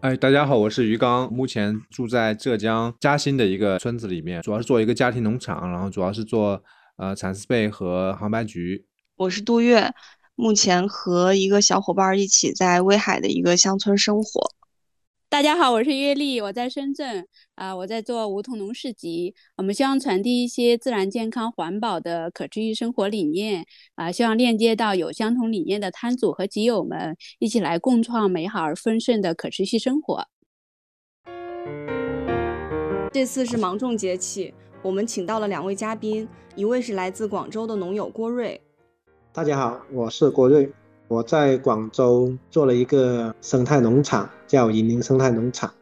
哎，大家好，我是于刚，目前住在浙江嘉兴的一个村子里面，主要是做一个家庭农场，然后主要是做呃蚕丝被和杭白菊。我是杜月，目前和一个小伙伴一起在威海的一个乡村生活。大家好，我是月丽，我在深圳啊，我在做梧桐农市集。我们希望传递一些自然、健康、环保的可持续生活理念啊，希望链接到有相同理念的摊主和集友们，一起来共创美好而丰盛的可持续生活。这次是芒种节气，我们请到了两位嘉宾，一位是来自广州的农友郭瑞。大家好，我是郭瑞。我在广州做了一个生态农场，叫银林生态农场。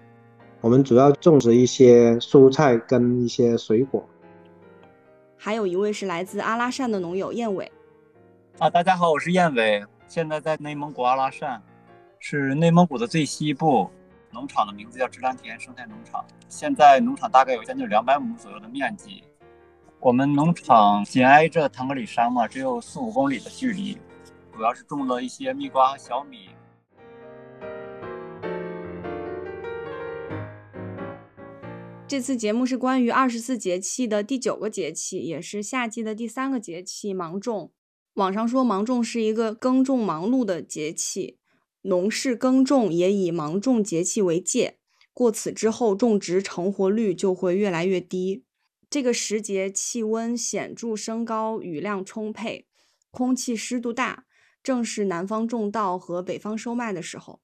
我们主要种植一些蔬菜跟一些水果。还有一位是来自阿拉善的农友燕伟。啊，大家好，我是燕伟，现在在内蒙古阿拉善，是内蒙古的最西部。农场的名字叫芝兰田生态农场。现在农场大概有将近两百亩左右的面积。我们农场紧挨着腾格里山嘛，只有四五公里的距离。主要是种了一些蜜瓜小米。这次节目是关于二十四节气的第九个节气，也是夏季的第三个节气——芒种。网上说芒种是一个耕种忙碌的节气，农事耕种也以芒种节气为界。过此之后，种植成活率就会越来越低。这个时节气温显著升高，雨量充沛，空气湿度大。正是南方种稻和北方收麦的时候，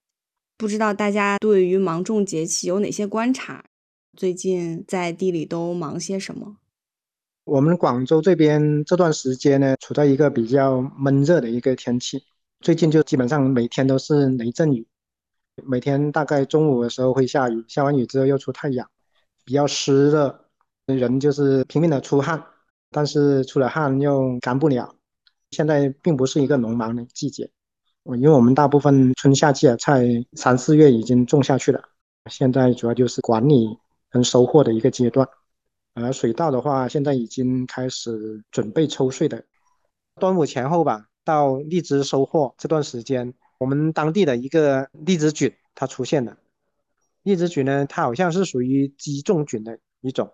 不知道大家对于芒种节气有哪些观察？最近在地里都忙些什么？我们广州这边这段时间呢，处在一个比较闷热的一个天气，最近就基本上每天都是雷阵雨，每天大概中午的时候会下雨，下完雨之后又出太阳，比较湿热，人就是拼命的出汗，但是出了汗又干不了。现在并不是一个农忙的季节，因为我们大部分春夏季的菜三四月已经种下去了，现在主要就是管理跟收获的一个阶段。而水稻的话，现在已经开始准备抽穗的，端午前后吧，到荔枝收获这段时间，我们当地的一个荔枝菌它出现了。荔枝菌呢，它好像是属于鸡枞菌的一种，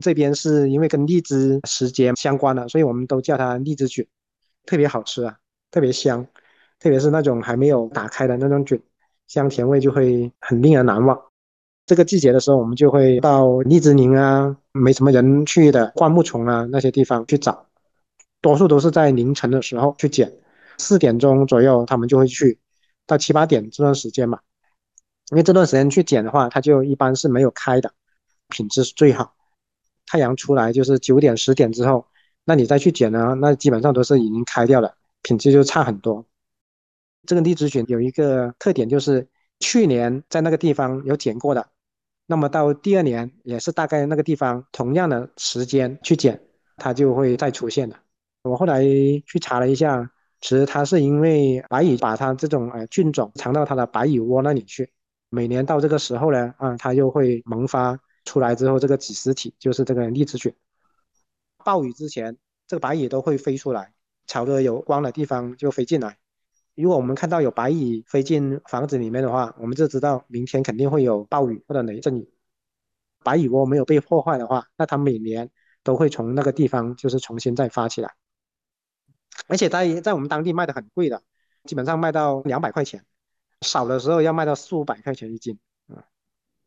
这边是因为跟荔枝时节相关的，所以我们都叫它荔枝菌。特别好吃啊，特别香，特别是那种还没有打开的那种菌，香甜味就会很令人难忘。这个季节的时候，我们就会到荔枝林啊，没什么人去的灌木丛啊那些地方去找，多数都是在凌晨的时候去捡，四点钟左右他们就会去，到七八点这段时间嘛，因为这段时间去捡的话，它就一般是没有开的，品质是最好。太阳出来就是九点十点之后。那你再去捡呢？那基本上都是已经开掉了，品质就差很多。这个荔枝菌有一个特点，就是去年在那个地方有捡过的，那么到第二年也是大概那个地方同样的时间去捡，它就会再出现的。我后来去查了一下，其实它是因为白蚁把它这种呃菌种藏到它的白蚁窝那里去，每年到这个时候呢，啊，它又会萌发出来之后，这个几实体就是这个荔枝菌。暴雨之前，这个白蚁都会飞出来，朝着有光的地方就飞进来。如果我们看到有白蚁飞进房子里面的话，我们就知道明天肯定会有暴雨或者雷阵雨。白蚁窝没有被破坏的话，那它每年都会从那个地方就是重新再发起来。而且在在我们当地卖的很贵的，基本上卖到两百块钱，少的时候要卖到四五百块钱一斤。啊，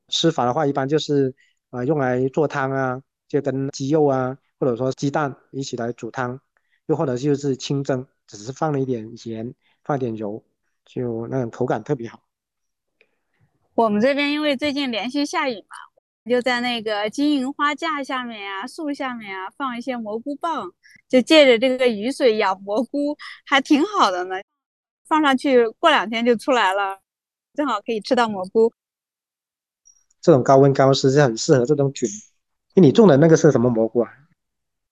吃法的话一般就是啊用来做汤啊，就跟鸡肉啊。或者说鸡蛋一起来煮汤，又或者就是清蒸，只是放了一点盐，放点油，就那种口感特别好。我们这边因为最近连续下雨嘛，就在那个金银花架下面啊、树下面啊放一些蘑菇棒，就借着这个雨水养蘑菇，还挺好的呢。放上去过两天就出来了，正好可以吃到蘑菇。这种高温高湿是很适合这种菌。你种的那个是什么蘑菇啊？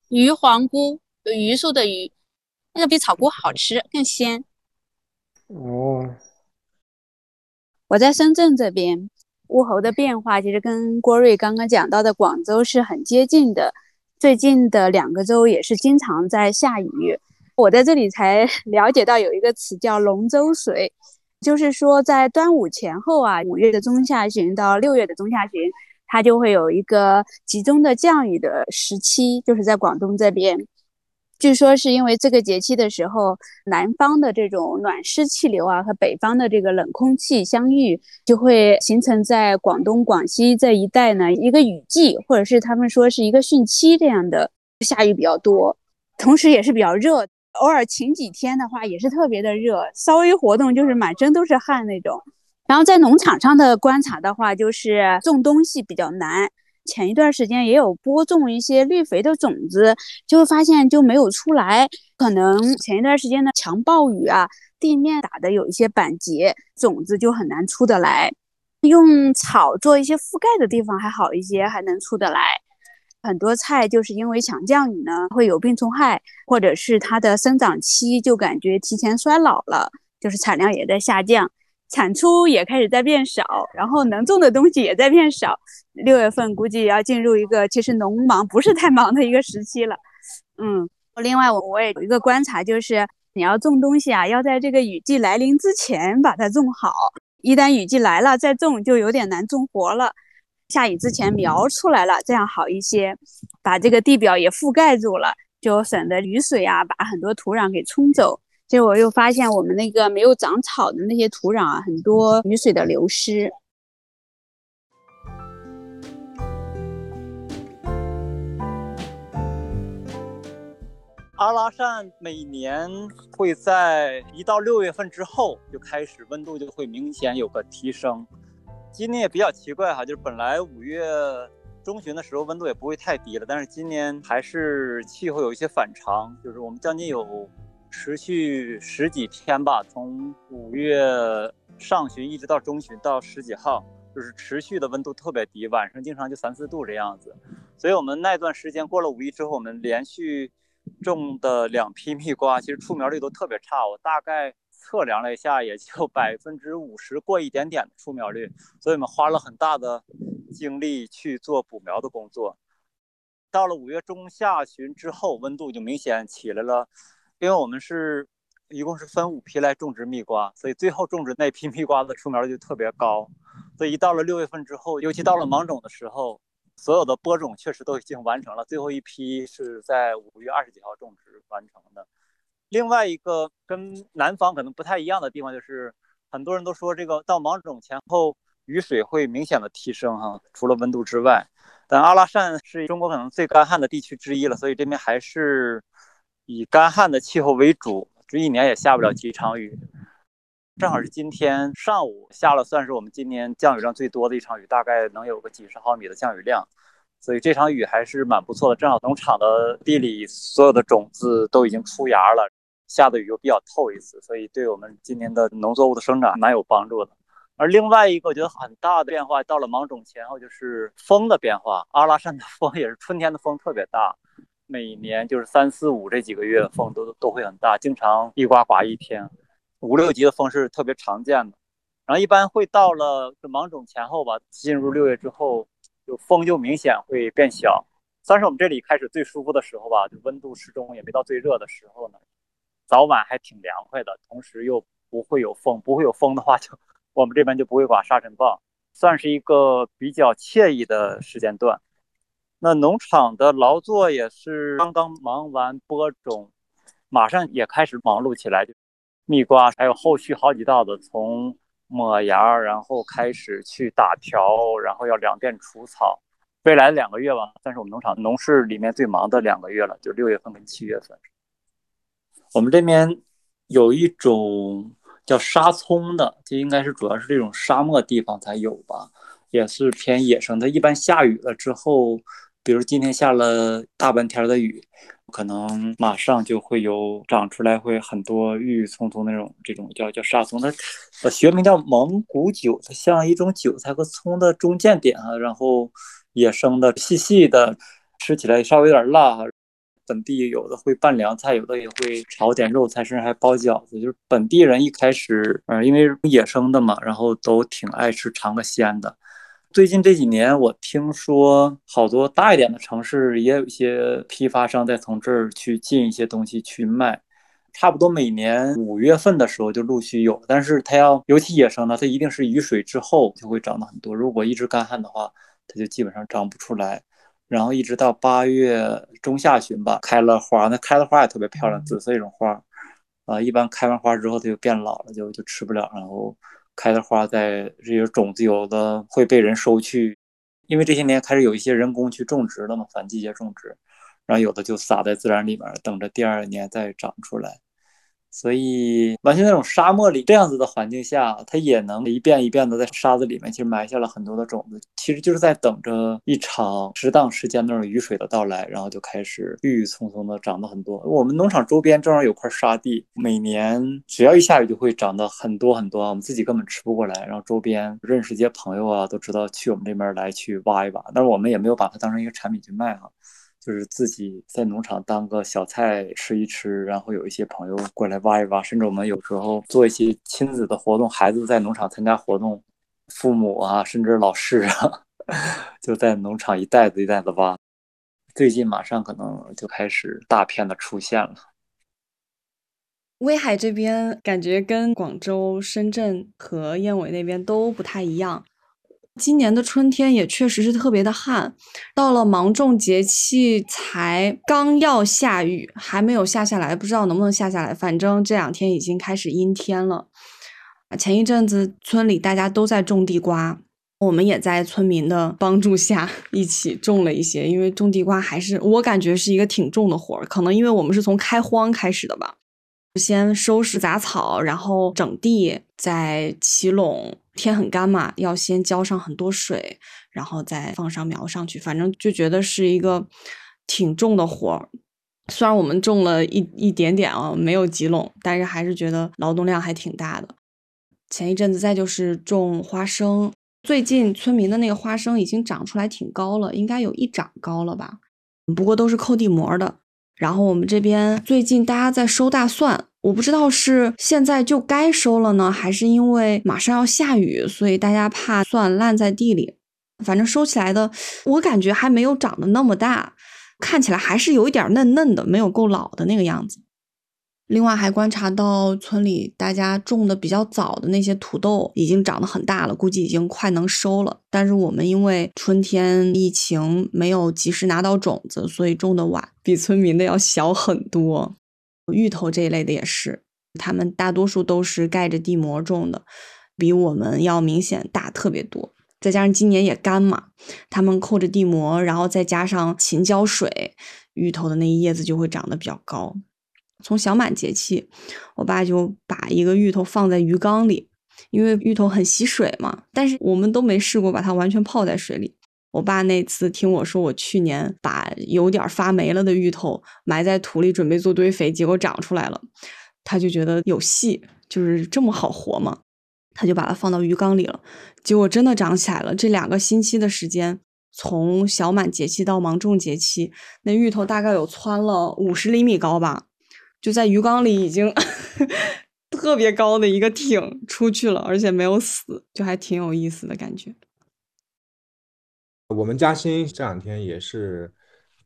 鱼黄菇有，榆树的榆，那个比草菇好吃，更鲜。哦，我在深圳这边，物候的变化其实跟郭瑞刚刚讲到的广州是很接近的。最近的两个州也是经常在下雨。我在这里才 了解到有一个词叫“龙舟水”，就是说在端午前后啊，五月的中下旬到六月的中下旬，它就会有一个集中的降雨的时期，就是在广东这边。据说是因为这个节气的时候，南方的这种暖湿气流啊和北方的这个冷空气相遇，就会形成在广东、广西这一带呢一个雨季，或者是他们说是一个汛期这样的，下雨比较多，同时也是比较热，偶尔晴几天的话也是特别的热，稍微活动就是满身都是汗那种。然后在农场上的观察的话，就是种东西比较难。前一段时间也有播种一些绿肥的种子，就会发现就没有出来。可能前一段时间的强暴雨啊，地面打的有一些板结，种子就很难出得来。用草做一些覆盖的地方还好一些，还能出得来。很多菜就是因为强降雨呢，会有病虫害，或者是它的生长期就感觉提前衰老了，就是产量也在下降。产出也开始在变少，然后能种的东西也在变少。六月份估计要进入一个其实农忙不是太忙的一个时期了。嗯，另外我我也有一个观察，就是你要种东西啊，要在这个雨季来临之前把它种好。一旦雨季来了再种，就有点难种活了。下雨之前苗出来了，这样好一些，把这个地表也覆盖住了，就省得雨水啊把很多土壤给冲走。结果又发现我们那个没有长草的那些土壤啊，很多雨水的流失。阿拉善每年会在一到六月份之后就开始温度就会明显有个提升。今年也比较奇怪哈，就是本来五月中旬的时候温度也不会太低了，但是今年还是气候有一些反常，就是我们将近有。持续十几天吧，从五月上旬一直到中旬，到十几号，就是持续的温度特别低，晚上经常就三四度这样子。所以，我们那段时间过了五一之后，我们连续种的两批蜜瓜，其实出苗率都特别差。我大概测量了一下，也就 百分之五十过一点点的出苗率。所以我们花了很大的精力去做补苗的工作。到了五月中下旬之后，温度就明显起来了。因为我们是一共是分五批来种植蜜瓜，所以最后种植那批蜜瓜的出苗就特别高。所以一到了六月份之后，尤其到了芒种的时候，所有的播种确实都已经完成了。最后一批是在五月二十几号种植完成的。另外一个跟南方可能不太一样的地方就是，很多人都说这个到芒种前后雨水会明显的提升哈，除了温度之外，但阿拉善是中国可能最干旱的地区之一了，所以这边还是。以干旱的气候为主，这一年也下不了几场雨。正好是今天上午下了，算是我们今年降雨量最多的一场雨，大概能有个几十毫米的降雨量。所以这场雨还是蛮不错的。正好农场的地里所有的种子都已经出芽了，下的雨又比较透一次，所以对我们今年的农作物的生长蛮有帮助的。而另外一个我觉得很大的变化，到了芒种前后就是风的变化。阿拉善的风也是春天的风特别大。每年就是三四五这几个月风都都会很大，经常一刮刮一天，五六级的风是特别常见的。然后一般会到了这芒种前后吧，进入六月之后，就风就明显会变小，算是我们这里开始最舒服的时候吧。就温度适中，也没到最热的时候呢，早晚还挺凉快的，同时又不会有风，不会有风的话，就 我们这边就不会刮沙尘暴，算是一个比较惬意的时间段。那农场的劳作也是刚刚忙完播种，马上也开始忙碌起来。蜜瓜还有后续好几道的，从抹芽，然后开始去打条，然后要两遍除草。未来两个月吧，算是我们农场农事里面最忙的两个月了，就六月份跟七月份。我们这边有一种叫沙葱的，就应该是主要是这种沙漠地方才有吧，也是偏野生的。一般下雨了之后。比如今天下了大半天的雨，可能马上就会有长出来，会很多郁郁葱葱那种，这种叫叫沙葱，它呃学名叫蒙古韭，它像一种韭菜和葱的中间点啊，然后野生的细细的，吃起来稍微有点辣哈，本地有的会拌凉菜，有的也会炒点肉菜，甚至还包饺子。就是本地人一开始，嗯，因为野生的嘛，然后都挺爱吃尝个鲜的。最近这几年，我听说好多大一点的城市也有一些批发商在从这儿去进一些东西去卖。差不多每年五月份的时候就陆续有，但是它要尤其野生的，它一定是雨水之后就会长得很多。如果一直干旱的话，它就基本上长不出来。然后一直到八月中下旬吧，开了花，那开的花也特别漂亮，紫色一种花。啊，一般开完花之后它就变老了，就就吃不了。然后开的花在这些种子有的会被人收去，因为这些年开始有一些人工去种植了嘛，反季节种植，然后有的就撒在自然里面，等着第二年再长出来。所以，完全那种沙漠里这样子的环境下，它也能一遍一遍的在沙子里面，其实埋下了很多的种子，其实就是在等着一场适当时间那种雨水的到来，然后就开始郁郁葱葱的长得很多。我们农场周边正好有块沙地，每年只要一下雨就会长得很多很多，我们自己根本吃不过来。然后周边认识一些朋友啊，都知道去我们这边来去挖一挖，但是我们也没有把它当成一个产品去卖哈。就是自己在农场当个小菜吃一吃，然后有一些朋友过来挖一挖，甚至我们有时候做一些亲子的活动，孩子在农场参加活动，父母啊，甚至老师啊，就在农场一袋子一袋子挖。最近马上可能就开始大片的出现了。威海这边感觉跟广州、深圳和燕尾那边都不太一样。今年的春天也确实是特别的旱，到了芒种节气才刚要下雨，还没有下下来，不知道能不能下下来。反正这两天已经开始阴天了。前一阵子村里大家都在种地瓜，我们也在村民的帮助下一起种了一些。因为种地瓜还是我感觉是一个挺重的活儿，可能因为我们是从开荒开始的吧。先收拾杂草，然后整地，再起垄。天很干嘛，要先浇上很多水，然后再放上苗上去。反正就觉得是一个挺重的活儿。虽然我们种了一一点点啊，没有几垄，但是还是觉得劳动量还挺大的。前一阵子再就是种花生，最近村民的那个花生已经长出来挺高了，应该有一掌高了吧。不过都是扣地膜的。然后我们这边最近大家在收大蒜，我不知道是现在就该收了呢，还是因为马上要下雨，所以大家怕蒜烂在地里。反正收起来的，我感觉还没有长得那么大，看起来还是有一点嫩嫩的，没有够老的那个样子。另外还观察到村里大家种的比较早的那些土豆已经长得很大了，估计已经快能收了。但是我们因为春天疫情没有及时拿到种子，所以种的晚，比村民的要小很多。芋头这一类的也是，他们大多数都是盖着地膜种的，比我们要明显大特别多。再加上今年也干嘛，他们扣着地膜，然后再加上勤浇水，芋头的那一叶子就会长得比较高。从小满节气，我爸就把一个芋头放在鱼缸里，因为芋头很吸水嘛。但是我们都没试过把它完全泡在水里。我爸那次听我说，我去年把有点发霉了的芋头埋在土里，准备做堆肥，结果长出来了，他就觉得有戏，就是这么好活嘛，他就把它放到鱼缸里了。结果真的长起来了。这两个星期的时间，从小满节气到芒种节气，那芋头大概有窜了五十厘米高吧。就在鱼缸里，已经 特别高的一个挺出去了，而且没有死，就还挺有意思的感觉。我们嘉兴这两天也是，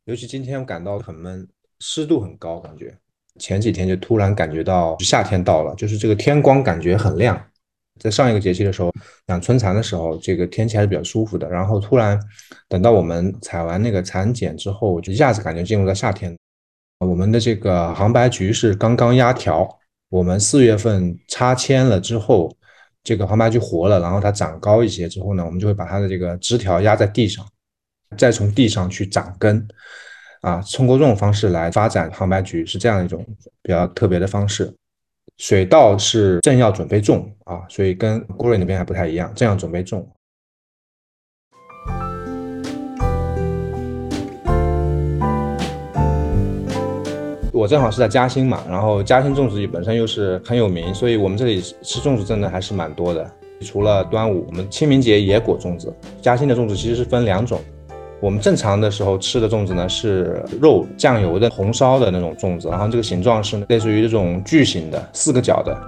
尤其今天感到很闷，湿度很高，感觉前几天就突然感觉到夏天到了，就是这个天光感觉很亮。在上一个节气的时候，养春蚕的时候，这个天气还是比较舒服的。然后突然等到我们采完那个蚕茧之后，就一下子感觉进入了夏天。我们的这个杭白菊是刚刚压条，我们四月份插签了之后，这个杭白菊活了，然后它长高一些之后呢，我们就会把它的这个枝条压在地上，再从地上去长根，啊，通过这种方式来发展杭白菊是这样一种比较特别的方式。水稻是正要准备种啊，所以跟郭瑞那边还不太一样，正要准备种。我正好是在嘉兴嘛，然后嘉兴粽子本身又是很有名，所以我们这里吃粽子真的还是蛮多的。除了端午，我们清明节也裹粽子。嘉兴的粽子其实是分两种，我们正常的时候吃的粽子呢是肉酱油的红烧的那种粽子，然后这个形状是类似于这种矩形的四个角的，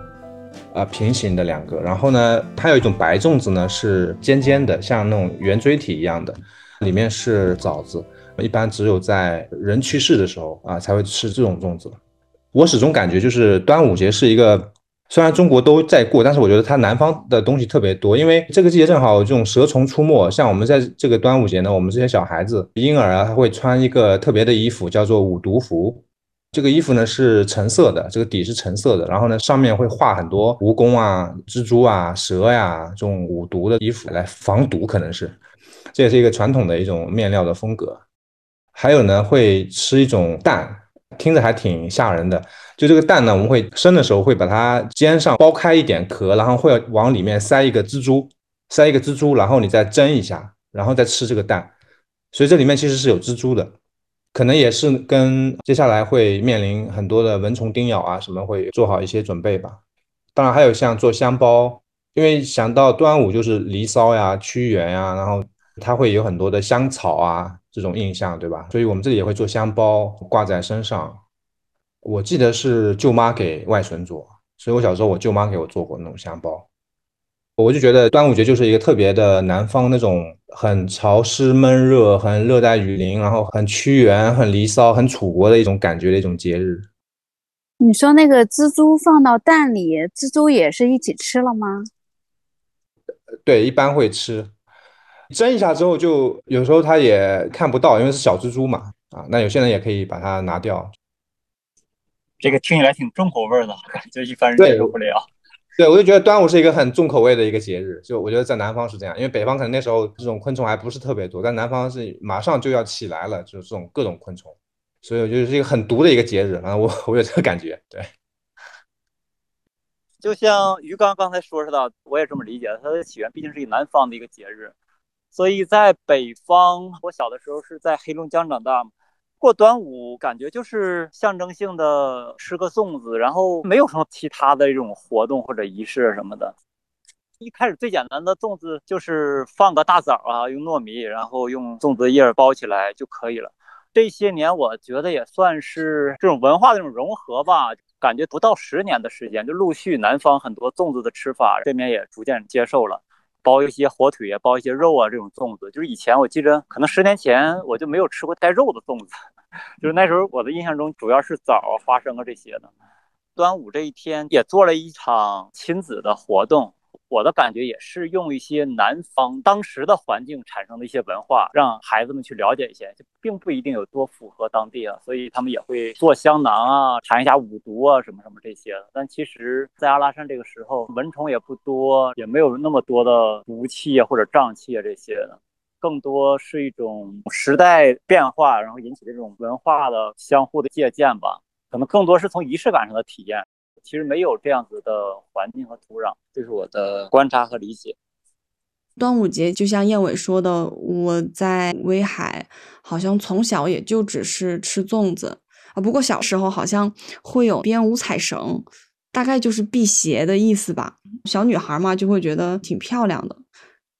啊平行的两个。然后呢，它有一种白粽子呢是尖尖的，像那种圆锥体一样的，里面是枣子。一般只有在人去世的时候啊才会吃这种粽子。我始终感觉就是端午节是一个。虽然中国都在过，但是我觉得它南方的东西特别多，因为这个季节正好这种蛇虫出没。像我们在这个端午节呢，我们这些小孩子、婴儿啊，他会穿一个特别的衣服，叫做五毒服。这个衣服呢是橙色的，这个底是橙色的，然后呢上面会画很多蜈蚣啊、蜘蛛啊、蛇呀这种五毒的衣服来防毒，可能是这也是一个传统的一种面料的风格。还有呢会吃一种蛋。听着还挺吓人的，就这个蛋呢，我们会生的时候会把它煎上，剥开一点壳，然后会往里面塞一个蜘蛛，塞一个蜘蛛，然后你再蒸一下，然后再吃这个蛋，所以这里面其实是有蜘蛛的，可能也是跟接下来会面临很多的蚊虫叮咬啊什么，会做好一些准备吧。当然还有像做香包，因为想到端午就是离骚呀、屈原呀，然后它会有很多的香草啊。这种印象，对吧？所以我们这里也会做香包，挂在身上。我记得是舅妈给外孙做，所以我小时候我舅妈给我做过那种香包。我就觉得端午节就是一个特别的南方那种很潮湿闷热、很热带雨林，然后很屈原、很离骚、很楚国的一种感觉的一种节日。你说那个蜘蛛放到蛋里，蜘蛛也是一起吃了吗？对，一般会吃。蒸一下之后，就有时候它也看不到，因为是小蜘蛛嘛。啊，那有些人也可以把它拿掉。这个听起来挺重口味的，感觉一般人接受不了。对，我就觉得端午是一个很重口味的一个节日。就我觉得在南方是这样，因为北方可能那时候这种昆虫还不是特别多，但南方是马上就要起来了，就是这种各种昆虫，所以我觉得是一个很毒的一个节日。反正我我有这个感觉。对，就像于刚刚才说似的，我也这么理解，它的起源毕竟是以南方的一个节日。所以在北方，我小的时候是在黑龙江长大，过端午感觉就是象征性的吃个粽子，然后没有什么其他的这种活动或者仪式什么的。一开始最简单的粽子就是放个大枣啊，用糯米，然后用粽子叶包起来就可以了。这些年我觉得也算是这种文化的这种融合吧，感觉不到十年的时间，就陆续南方很多粽子的吃法，这边也逐渐接受了。包一些火腿啊，包一些肉啊，这种粽子，就是以前我记着，可能十年前我就没有吃过带肉的粽子，就是那时候我的印象中主要是枣、花生啊这些的。端午这一天也做了一场亲子的活动。我的感觉也是用一些南方当时的环境产生的一些文化，让孩子们去了解一些，就并不一定有多符合当地啊，所以他们也会做香囊啊，尝一下五毒啊，什么什么这些。但其实，在阿拉善这个时候，蚊虫也不多，也没有那么多的毒气啊或者瘴气啊这些的，更多是一种时代变化，然后引起这种文化的相互的借鉴吧，可能更多是从仪式感上的体验。其实没有这样子的环境和土壤，这是我的观察和理解。端午节就像燕尾说的，我在威海好像从小也就只是吃粽子啊。不过小时候好像会有编五彩绳，大概就是辟邪的意思吧。小女孩嘛，就会觉得挺漂亮的，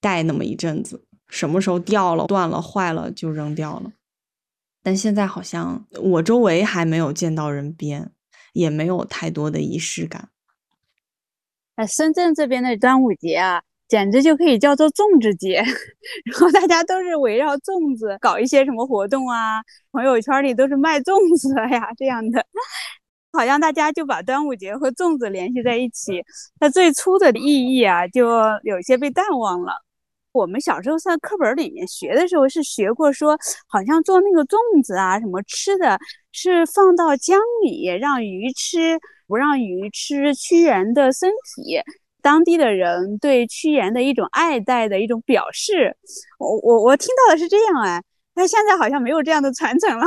戴那么一阵子，什么时候掉了、断了、坏了就扔掉了。但现在好像我周围还没有见到人编。也没有太多的仪式感。哎，深圳这边的端午节啊，简直就可以叫做粽子节，然后大家都是围绕粽子搞一些什么活动啊，朋友圈里都是卖粽子的呀这样的，好像大家就把端午节和粽子联系在一起，它最初的意义啊，就有些被淡忘了。我们小时候在课本里面学的时候是学过，说好像做那个粽子啊，什么吃的是放到江里让鱼吃，不让鱼吃屈原的身体，当地的人对屈原的一种爱戴的一种表示。我我我听到的是这样哎，但现在好像没有这样的传承了。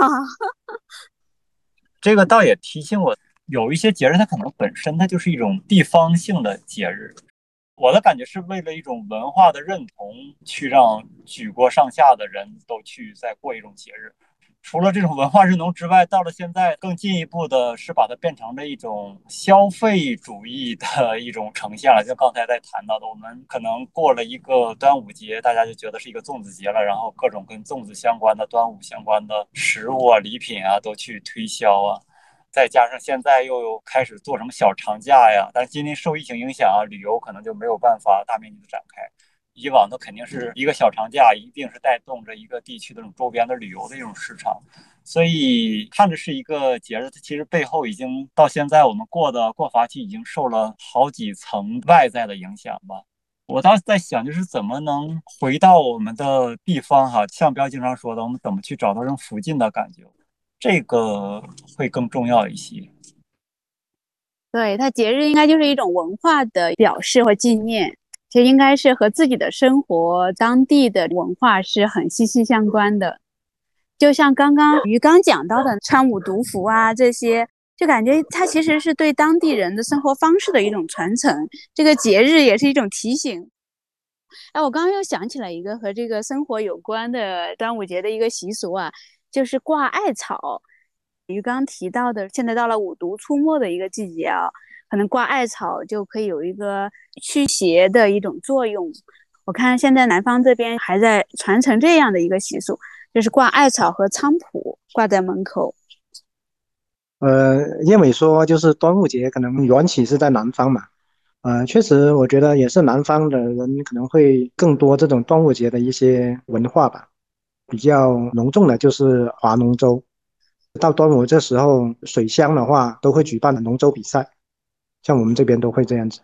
这个倒也提醒我，有一些节日它可能本身它就是一种地方性的节日。我的感觉是为了一种文化的认同，去让举国上下的人都去再过一种节日。除了这种文化认同之外，到了现在更进一步的是把它变成了一种消费主义的 一种呈现了。就刚才在谈到的，我们可能过了一个端午节，大家就觉得是一个粽子节了，然后各种跟粽子相关的、端午相关的食物啊、礼品啊都去推销啊。再加上现在又开始做什么小长假呀，但是今年受疫情影响啊，旅游可能就没有办法大面积的展开。以往的肯定是一个小长假，一定是带动着一个地区的这种周边的旅游的一种市场，所以看着是一个节日，它其实背后已经到现在我们过的过法期已经受了好几层外在的影响吧。我当时在想，就是怎么能回到我们的地方哈，像彪经常说的，我们怎么去找到这种附近的感觉，这个会更重要一些。对它节日应该就是一种文化的表示和纪念。其实应该是和自己的生活、当地的文化是很息息相关的。就像刚刚于刚讲到的穿五毒服啊，这些就感觉它其实是对当地人的生活方式的一种传承。这个节日也是一种提醒。哎，我刚刚又想起来一个和这个生活有关的端午节的一个习俗啊，就是挂艾草。于刚提到的，现在到了五毒出没的一个季节啊。可能挂艾草就可以有一个驱邪的一种作用。我看现在南方这边还在传承这样的一个习俗，就是挂艾草和菖蒲挂在门口。呃，燕伟说，就是端午节可能缘起是在南方嘛。呃，确实，我觉得也是南方的人可能会更多这种端午节的一些文化吧。比较隆重的就是划龙舟，到端午这时候，水乡的话都会举办龙舟比赛。像我们这边都会这样子，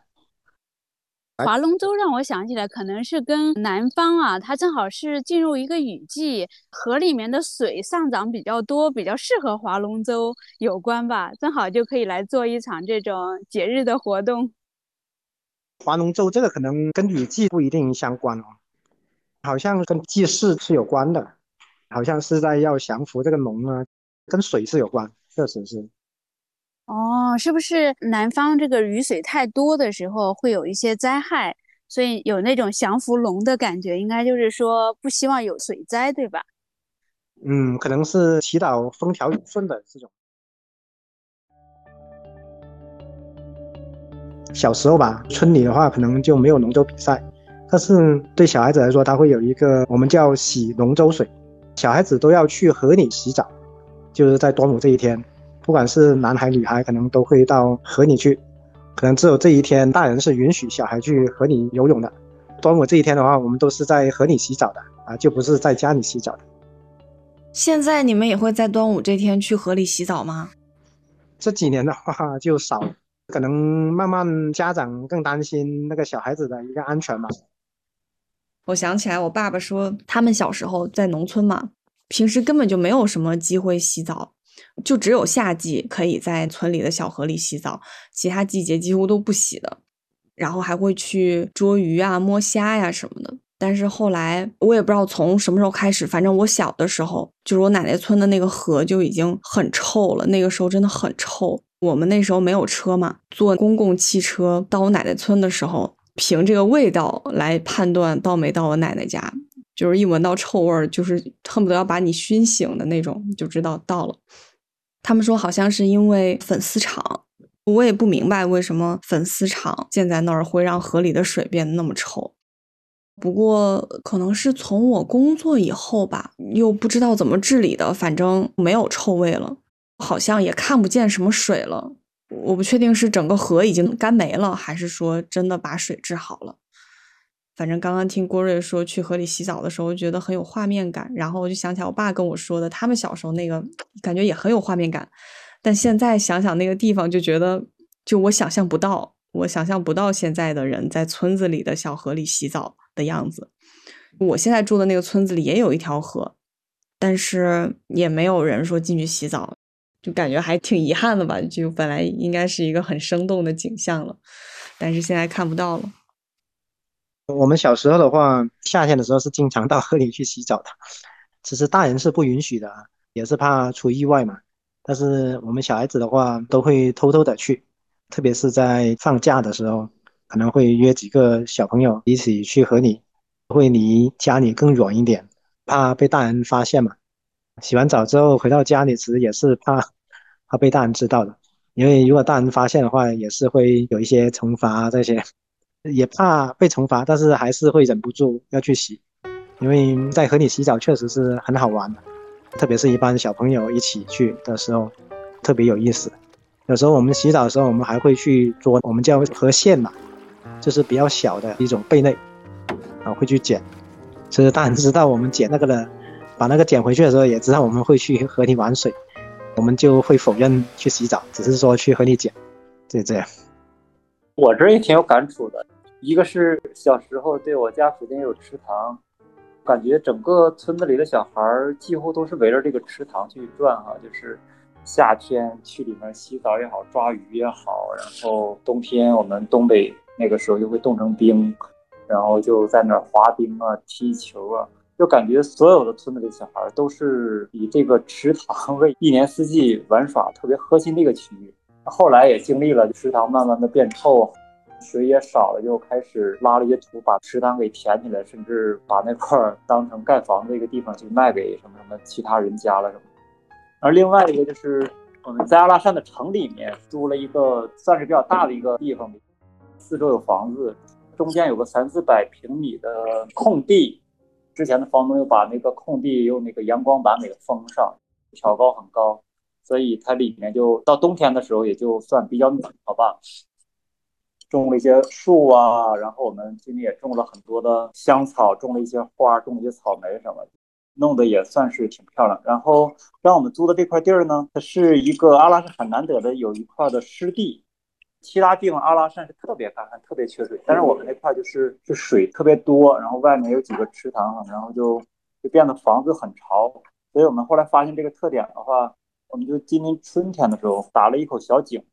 划龙舟让我想起来，可能是跟南方啊，它正好是进入一个雨季，河里面的水上涨比较多，比较适合划龙舟有关吧。正好就可以来做一场这种节日的活动。划龙舟这个可能跟雨季不一定相关哦，好像跟祭祀是有关的，好像是在要降服这个龙啊，跟水是有关，确实是。哦，是不是南方这个雨水太多的时候会有一些灾害，所以有那种降服龙的感觉？应该就是说不希望有水灾，对吧？嗯，可能是祈祷风调雨顺的这种。小时候吧，村里的话可能就没有龙舟比赛，但是对小孩子来说，他会有一个我们叫洗龙舟水，小孩子都要去河里洗澡，就是在端午这一天。不管是男孩女孩，可能都会到河里去。可能只有这一天，大人是允许小孩去河里游泳的。端午这一天的话，我们都是在河里洗澡的啊，就不是在家里洗澡的。现在你们也会在端午这天去河里洗澡吗？这几年的话就少，可能慢慢家长更担心那个小孩子的一个安全嘛。我想起来，我爸爸说，他们小时候在农村嘛，平时根本就没有什么机会洗澡。就只有夏季可以在村里的小河里洗澡，其他季节几乎都不洗的。然后还会去捉鱼啊、摸虾呀什么的。但是后来我也不知道从什么时候开始，反正我小的时候，就是我奶奶村的那个河就已经很臭了。那个时候真的很臭。我们那时候没有车嘛，坐公共汽车到我奶奶村的时候，凭这个味道来判断到没到我奶奶家，就是一闻到臭味儿，就是恨不得要把你熏醒的那种，就知道到了。他们说好像是因为粉丝厂，我也不明白为什么粉丝厂建在那儿会让河里的水变得那么臭。不过可能是从我工作以后吧，又不知道怎么治理的，反正没有臭味了，好像也看不见什么水了。我不确定是整个河已经干没了，还是说真的把水治好了。反正刚刚听郭瑞说去河里洗澡的时候，觉得很有画面感，然后我就想起来我爸跟我说的，他们小时候那个感觉也很有画面感。但现在想想那个地方，就觉得就我想象不到，我想象不到现在的人在村子里的小河里洗澡的样子。我现在住的那个村子里也有一条河，但是也没有人说进去洗澡，就感觉还挺遗憾的吧。就本来应该是一个很生动的景象了，但是现在看不到了。我们小时候的话，夏天的时候是经常到河里去洗澡的。其实大人是不允许的，也是怕出意外嘛。但是我们小孩子的话，都会偷偷的去，特别是在放假的时候，可能会约几个小朋友一起去河里，会离家里更远一点，怕被大人发现嘛。洗完澡之后回到家里，其实也是怕怕被大人知道的，因为如果大人发现的话，也是会有一些惩罚这些，也怕被惩罚，但是还是会忍不住要去洗，因为在河里洗澡确实是很好玩的，特别是一般小朋友一起去的时候，特别有意思。有时候我们洗澡的时候，我们还会去捉我们叫河蟹嘛，就是比较小的一种贝类，啊，会去捡。其实大人知道我们捡那个了。把那个捡回去的时候，也知道我们会去河里玩水，我们就会否认去洗澡，只是说去河里捡，就这样。我这也挺有感触的，一个是小时候对我家附近有池塘，感觉整个村子里的小孩几乎都是围着这个池塘去转哈，就是夏天去里面洗澡也好，抓鱼也好，然后冬天我们东北那个时候就会冻成冰，然后就在那滑冰啊、踢球啊。就感觉所有的村子里小孩都是以这个池塘 为一年四季玩耍特别核心的一个区域。后来也经历了池塘慢慢的变臭，水也少了，就开始拉了一些土把池塘给填起来，甚至把那块当成盖房子一个地方去卖给什么什么其他人家了什么。而另外一个就是我们在阿拉善的城里面租了一个算是比较大的一个地方，四周有房子，中间有个三四百平米的空地。之前的房东又把那个空地用那个阳光板给封上，挑高很高，所以它里面就到冬天的时候也就算比较暖和吧。种了一些树啊，然后我们今年也种了很多的香草，种了一些花，种了一些草莓什么的，弄得也算是挺漂亮。然后让我们租的这块地儿呢，它是一个阿拉斯海难得的有一块的湿地。其他地方阿拉善是特别干旱，特别缺水，但是我们那块就是是水特别多，然后外面有几个池塘，然后就就变得房子很潮。所以我们后来发现这个特点的话，我们就今年春天的时候打了一口小井，